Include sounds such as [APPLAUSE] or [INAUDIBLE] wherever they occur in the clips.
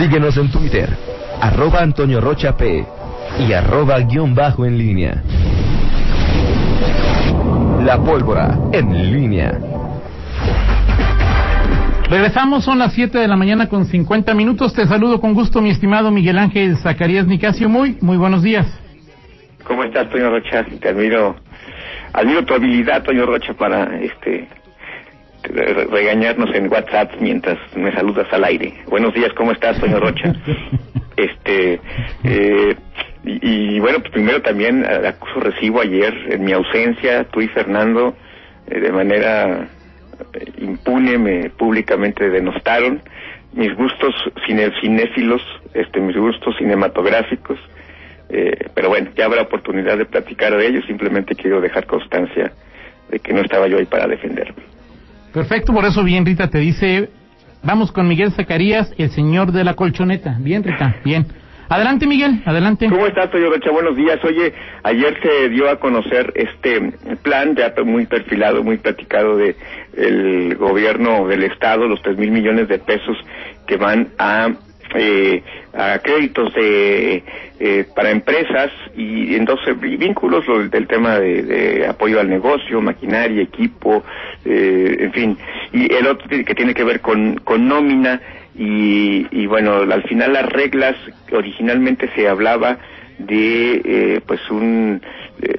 Síguenos en Twitter, arroba Antonio Rocha P y arroba guion bajo en línea. La pólvora en línea. Regresamos, son las 7 de la mañana con 50 minutos. Te saludo con gusto, mi estimado Miguel Ángel Zacarías Nicasio. Muy, muy buenos días. ¿Cómo estás, Toño Rocha? Te admiro, admiro tu habilidad, Toño Rocha, para este regañarnos en WhatsApp mientras me saludas al aire. Buenos días, ¿cómo estás, Toño Rocha? [LAUGHS] este, eh, y, bueno, pues primero también acuso recibo ayer, en mi ausencia, tú y Fernando, eh, de manera eh, impune, me públicamente denostaron mis gustos cine, cinéfilos, este, mis gustos cinematográficos, pero bueno, ya habrá oportunidad de platicar de ello, simplemente quiero dejar constancia de que no estaba yo ahí para defenderme. Perfecto, por eso bien Rita te dice, vamos con Miguel Zacarías, el señor de la colchoneta. Bien Rita, bien. Adelante Miguel, adelante. ¿Cómo estás, Toyo Rocha? Buenos días. Oye, ayer se dio a conocer este plan ya muy perfilado, muy platicado de el gobierno del estado, los tres mil millones de pesos que van a eh, a créditos de, eh, para empresas y entonces vínculos del tema de, apoyo al negocio, maquinaria, equipo, eh, en fin, y el otro que tiene que ver con, con nómina y, y bueno, al final las reglas originalmente se hablaba de eh, pues un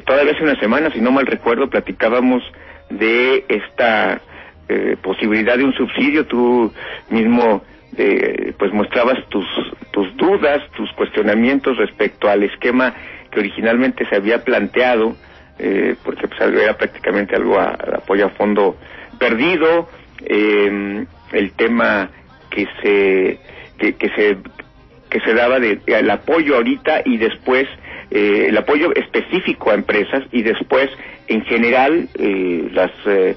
todavía hace una semana si no mal recuerdo platicábamos de esta posibilidad de un subsidio. Tú mismo eh, pues mostrabas tus, tus dudas, tus cuestionamientos respecto al esquema que originalmente se había planteado, eh, porque pues, era prácticamente algo a, apoyo a fondo perdido, eh, el tema que se que, se que se daba de, el apoyo ahorita y después eh, el apoyo específico a empresas y después en general eh, las eh,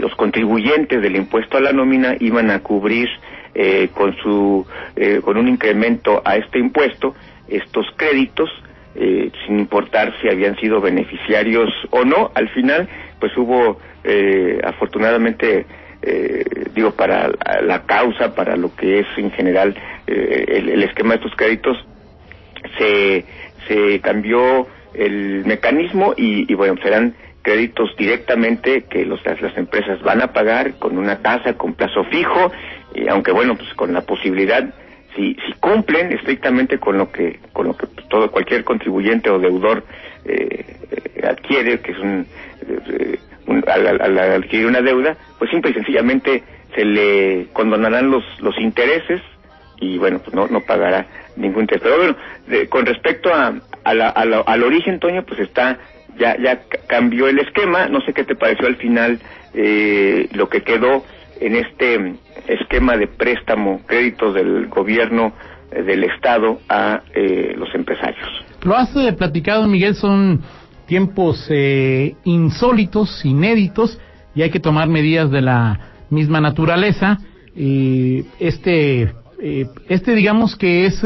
los contribuyentes del impuesto a la nómina iban a cubrir eh, con su eh, con un incremento a este impuesto estos créditos eh, sin importar si habían sido beneficiarios o no al final pues hubo afortunadamente digo para la causa para lo que es en general el, esquema de estos créditos se se cambió el mecanismo y, y bueno serán créditos directamente que los, las empresas van a pagar con una tasa, con plazo fijo, y aunque bueno, pues con la posibilidad, si, si cumplen estrictamente con lo que, con lo que todo cualquier contribuyente o deudor eh, adquiere, que es un, eh, al, adquirir una deuda, pues simple y sencillamente se le condonarán los, los intereses y bueno, pues no, no pagará ningún interés. Pero bueno, con respecto a, a la, al origen, Toño, pues está ya, ya cambió el esquema. No sé qué te pareció al final eh, lo que quedó en este esquema de préstamo, créditos del gobierno eh, del Estado a eh, los empresarios. Lo has platicado, Miguel, son tiempos insólitos, inéditos, y hay que tomar medidas de la misma naturaleza. este, este digamos que es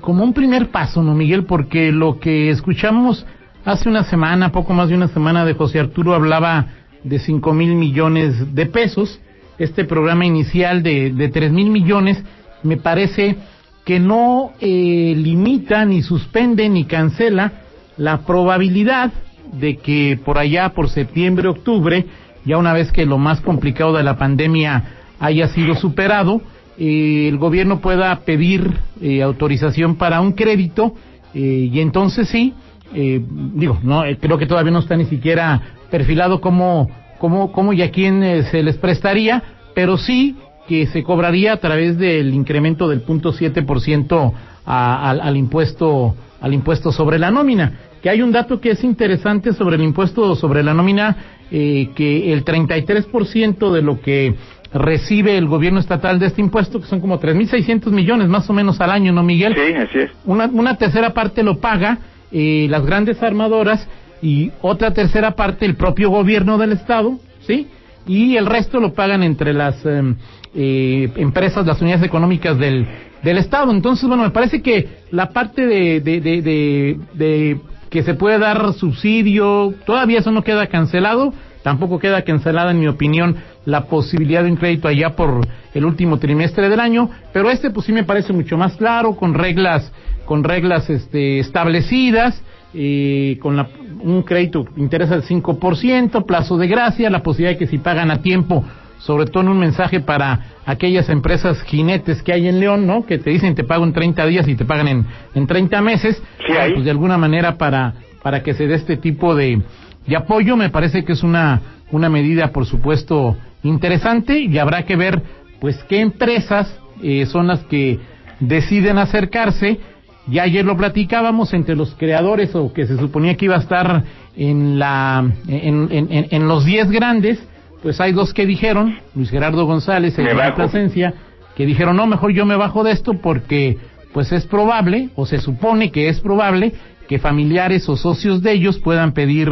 como un primer paso, ¿no, Miguel? Porque lo que escuchamos Hace una semana, poco más de una semana, de José Arturo hablaba de cinco mil millones de pesos. Este programa inicial de, de tres mil millones me parece que no eh, limita, ni suspende, ni cancela la probabilidad de que por allá, por septiembre, octubre, ya una vez que lo más complicado de la pandemia haya sido superado, eh, el gobierno pueda pedir eh, autorización para un crédito y entonces sí, eh, digo, no eh, creo que todavía no está ni siquiera perfilado cómo, cómo, cómo y a quién eh, se les prestaría, pero sí que se cobraría a través del incremento del punto siete por ciento al impuesto al impuesto sobre la nómina. Que hay un dato que es interesante sobre el impuesto sobre la nómina, eh, que el 33% de lo que recibe el gobierno estatal de este impuesto, que son como 3.600 millones más o menos al año, ¿no, Miguel? Sí, así es. Una, una tercera parte lo paga eh, las grandes armadoras y otra tercera parte el propio gobierno del estado, ¿sí? Y el resto lo pagan entre las em, eh, empresas, las unidades económicas del, del estado. Entonces, bueno, me parece que la parte de, de, de, de, que se puede dar subsidio, todavía eso no queda cancelado, tampoco queda cancelada, en mi opinión, la posibilidad de un crédito allá por el último trimestre del año, pero este pues sí me parece mucho más claro, con reglas, con reglas este, establecidas, eh, con la, un crédito interesa del 5%, plazo de gracia, la posibilidad de que si pagan a tiempo, sobre todo en un mensaje para aquellas empresas jinetes que hay en León, ¿no? Que te dicen te pago en 30 días y te pagan en, en 30 meses, pues de alguna manera para, para que se dé este tipo de, de apoyo, me parece que es una, una medida, por supuesto, interesante y habrá que ver, pues, qué empresas eh, son las que deciden acercarse. Ya ayer lo platicábamos entre los creadores o que se suponía que iba a estar en la en, en, en los 10 grandes, pues hay dos que dijeron, Luis Gerardo González y la Plasencia, que dijeron, no, mejor yo me bajo de esto porque pues es probable, o se supone que es probable, que familiares o socios de ellos puedan pedir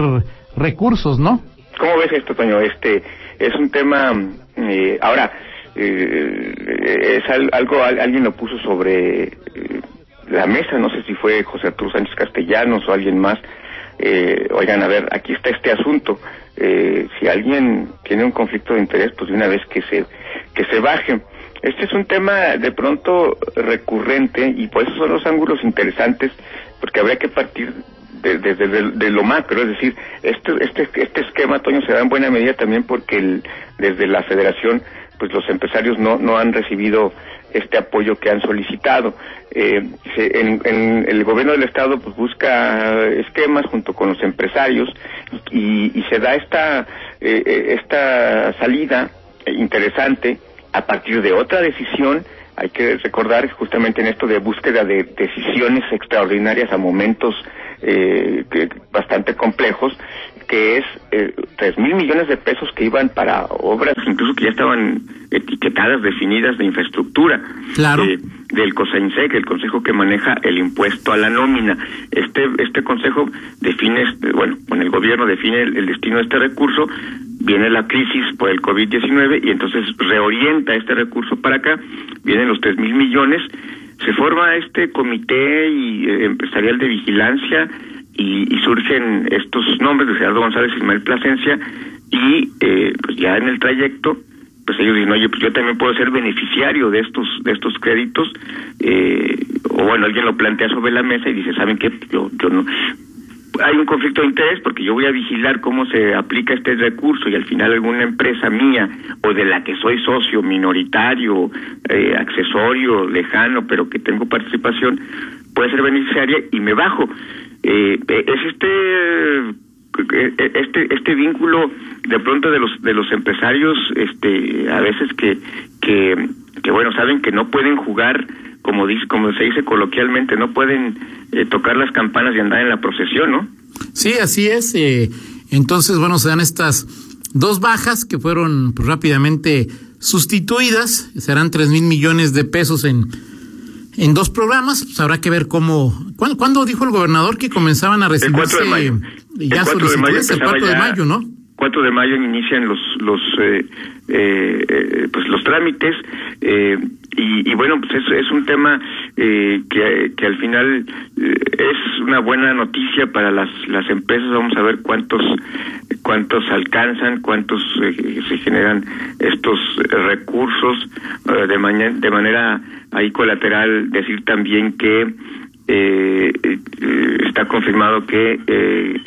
recursos, ¿no? ¿Cómo ves esto, Toño? Este es un tema, eh, ahora, eh, es algo, alguien lo puso sobre eh, la mesa, no sé si fue José Arturo Sánchez Castellanos o alguien más, eh, oigan, a ver, aquí está este asunto, eh, si alguien tiene un conflicto de interés, pues de una vez que se, que se baje. Este es un tema de pronto recurrente y por eso son los ángulos interesantes, porque habría que partir desde de, de, lo macro, es decir, este, este, este esquema, Toño, se da en buena medida también porque el, desde la federación, pues los empresarios no, no han recibido este apoyo que han solicitado. Eh, el gobierno del estado pues busca esquemas junto con los empresarios y, se da esta eh, esta salida interesante a partir de otra decisión hay que recordar justamente en esto de búsqueda de decisiones extraordinarias a momentos eh, bastante complejos que es eh, tres mil millones de pesos que iban para obras incluso que ya estaban etiquetadas, definidas de infraestructura. Claro. Eh, del COSAINSEC, el consejo que maneja el impuesto a la nómina. Este este consejo define, este, bueno, con el gobierno define el, destino de este recurso, viene la crisis por el COVID-19 y entonces reorienta este recurso para acá, vienen los tres mil millones, se forma este comité y, eh, empresarial de vigilancia, y, surgen estos nombres de Gerardo González y Ismael Plasencia y eh, pues ya en el trayecto pues ellos dicen oye pues yo también puedo ser beneficiario de estos de estos créditos eh, o bueno alguien lo plantea sobre la mesa y dice saben qué yo yo no hay un conflicto de interés porque yo voy a vigilar cómo se aplica este recurso y al final alguna empresa mía o de la que soy socio minoritario, eh, accesorio, lejano, pero que tengo participación, puede ser beneficiaria y me bajo. Eh, es este eh, este este vínculo de pronto de los de los empresarios este a veces que que, que bueno saben que no pueden jugar como dice como se dice coloquialmente no pueden eh, tocar las campanas y andar en la procesión no sí así es entonces bueno se dan estas dos bajas que fueron pues, rápidamente sustituidas serán tres mil millones de pesos en en dos programas, pues habrá que ver cómo. ¿Cuándo, dijo el gobernador que comenzaban a recibirse el 4 de mayo. ya solicitudes? El 4 de mayo, ¿no? 4 de mayo inician los los eh, eh, eh, pues los trámites eh, y, y, bueno pues es, es un tema eh, que, al final eh, es una buena noticia para las las empresas. Vamos a ver cuántos cuántos alcanzan cuántos se generan estos recursos de mañana de manera ahí colateral. Decir también que eh, está confirmado que eh,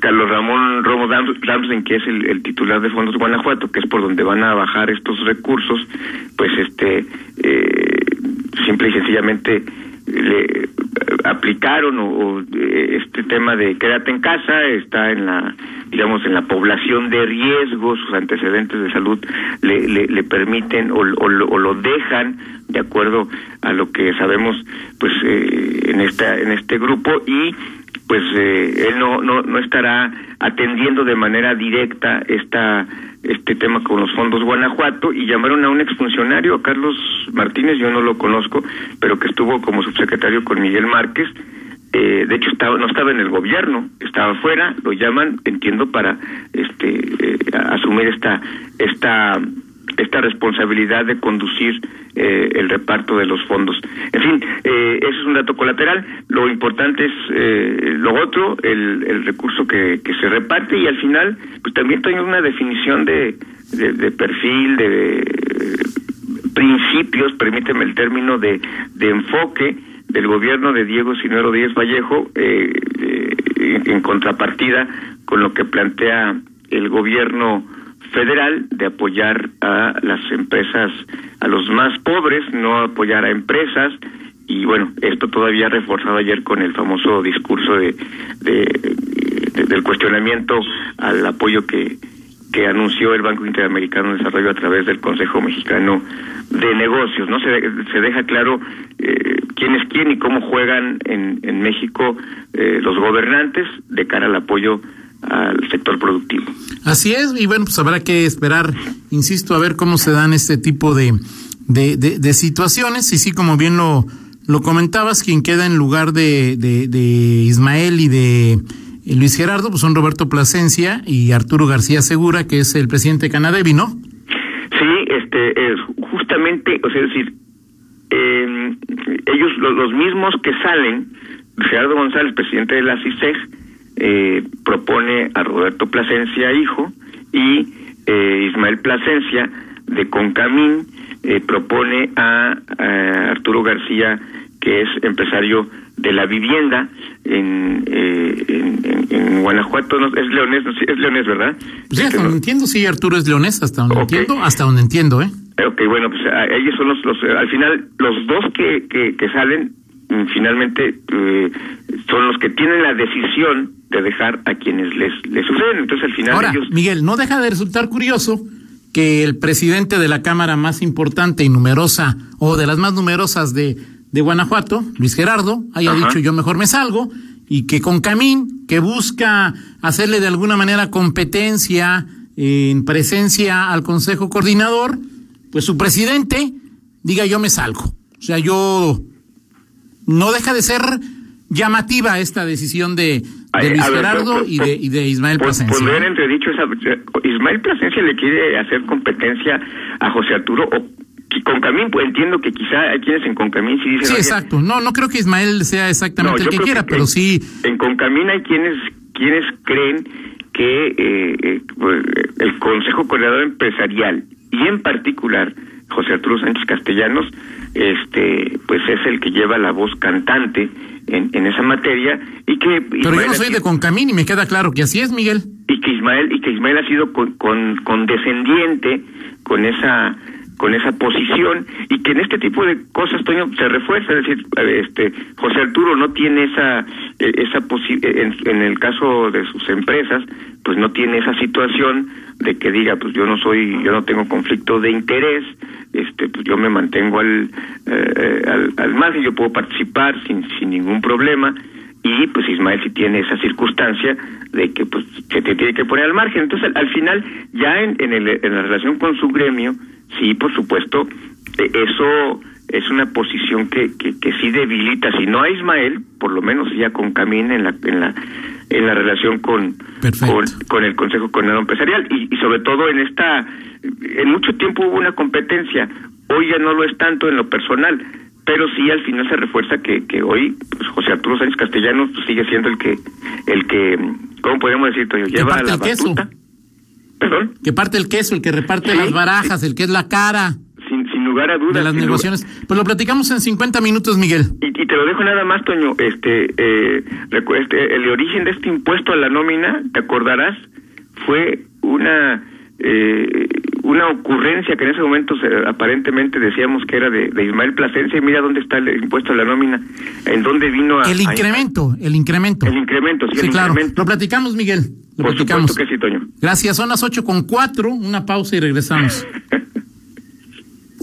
Carlos Ramón Romo Damsen, que es el, titular de Fondos Guanajuato, que es por donde van a bajar estos recursos, pues este eh, simple y sencillamente le aplicaron o, este tema de quédate en casa está en la digamos en la población de riesgo sus antecedentes de salud le, le, permiten o, o, lo dejan de acuerdo a lo que sabemos pues eh, en esta en este grupo y pues eh, él no, no no estará atendiendo de manera directa esta este tema con los fondos Guanajuato y llamaron a un exfuncionario, a Carlos Martínez, yo no lo conozco, pero que estuvo como subsecretario con Miguel Márquez. Eh, de hecho estaba no estaba en el gobierno, estaba fuera, lo llaman, entiendo, para este asumir esta esta esta responsabilidad de conducir eh, el reparto de los fondos. En fin, eh, eso es un dato colateral. Lo importante es eh, lo otro, el, el recurso que, que, se reparte y al final, pues también tengo una definición de, de, perfil, de, principios, permíteme el término, de, de enfoque del gobierno de Diego Sinuero Díaz Vallejo en contrapartida con lo que plantea el gobierno federal de apoyar a las empresas, a los más pobres, no apoyar a empresas. Y bueno, esto todavía reforzado ayer con el famoso discurso de, del cuestionamiento al apoyo que, que anunció el Banco Interamericano de Desarrollo a través del Consejo Mexicano de Negocios. No se, se deja claro eh, quién es quién y cómo juegan en, en México eh, los gobernantes de cara al apoyo al sector productivo. Así es, y bueno, pues habrá que esperar, insisto, a ver cómo se dan este tipo de, de, de, situaciones. Y sí, como bien lo, lo comentabas, quien queda en lugar de, de, Ismael y de eh, Luis Gerardo, pues son Roberto Plasencia y Arturo García Segura, que es el presidente de Canadevi, ¿no? Sí, este, es justamente, o sea, es decir, em, ellos, los, mismos que salen, Gerardo González, presidente de la CISEG, eh, propone a Roberto Plasencia, hijo, y eh, Ismael Plasencia de Concamín eh, propone a, Arturo García, que es empresario de la vivienda en, en, Guanajuato, es leonés, es leonés, ¿verdad? Sí, hasta donde entiendo, sí, Arturo es leonés, hasta donde entiendo, hasta donde entiendo, ¿eh? Ok, bueno, pues ellos son los, los, al final, los dos que, que, que salen Mm, finalmente eh, son los que tienen la decisión de dejar a quienes les, les suceden. Entonces, al final Ahora, Miguel, no deja de resultar curioso que el presidente de la Cámara más importante y numerosa, o de las más numerosas de, de Guanajuato, Luis Gerardo, haya dicho yo mejor me salgo, y que con Camín, que busca hacerle de alguna manera competencia en presencia al Consejo Coordinador, pues su presidente diga yo me salgo. O sea, yo no deja de ser llamativa esta decisión de, de Luis Gerardo y, de, y de Ismael Plasencia. Por ver entredicho, esa, Ismael Plasencia le quiere hacer competencia a José Arturo o Concamín, pues entiendo que quizá hay quienes en Concamín sí dicen... Sí, exacto. No, no creo que Ismael sea exactamente el que quiera, pero sí... En Concamín hay quienes, quienes creen que eh, eh, pues, el Consejo Coordinador Empresarial y en particular José Arturo Sánchez Castellanos este pues es el que lleva la voz cantante en, en esa materia y que pero yo no soy de Concamín y me queda claro que así es Miguel. Y que Ismael y que Ismael ha sido con, con, condescendiente con esa con esa posición y que en este tipo de cosas Toño se refuerza. Es decir este José Arturo no tiene esa e, esa en, en el caso de sus empresas pues no tiene esa situación de que diga pues yo no soy yo no tengo conflicto de interés este pues yo me mantengo al eh, al, al margen yo puedo participar sin sin ningún problema. Y pues Ismael sí tiene esa circunstancia de que pues se te tiene que poner al margen. Entonces al, final ya en en, el, en la relación con su gremio sí por supuesto e, eso es una posición que, que, que sí debilita si no a Ismael por lo menos ya con Camín en la en la en la relación con, con, el Consejo Coordinador Empresarial y, y, sobre todo en esta, en mucho tiempo hubo una competencia, hoy ya no lo es tanto en lo personal, pero sí al final se refuerza que, que hoy pues, José Arturo Sánchez Castellanos sigue siendo el que, el que, ¿cómo podemos decir? Lleva la batuta. ¿Perdón? Que parte el queso, el que reparte las barajas, el que es la cara lugar a dudas. De las negociaciones. Pues lo platicamos en 50 minutos, Miguel. Y, te lo dejo nada más, Toño. Este, eh, este, el origen de este impuesto a la nómina, te acordarás, fue una eh, una ocurrencia que en ese momento aparentemente decíamos que era de, Ismael Plasencia y mira dónde está el impuesto a la nómina, en dónde vino a... El incremento, el incremento. El incremento, sí, claro. Lo platicamos, Miguel. Lo Por platicamos. que sí, Toño. Gracias, son las ocho con cuatro, una pausa y regresamos. [LAUGHS]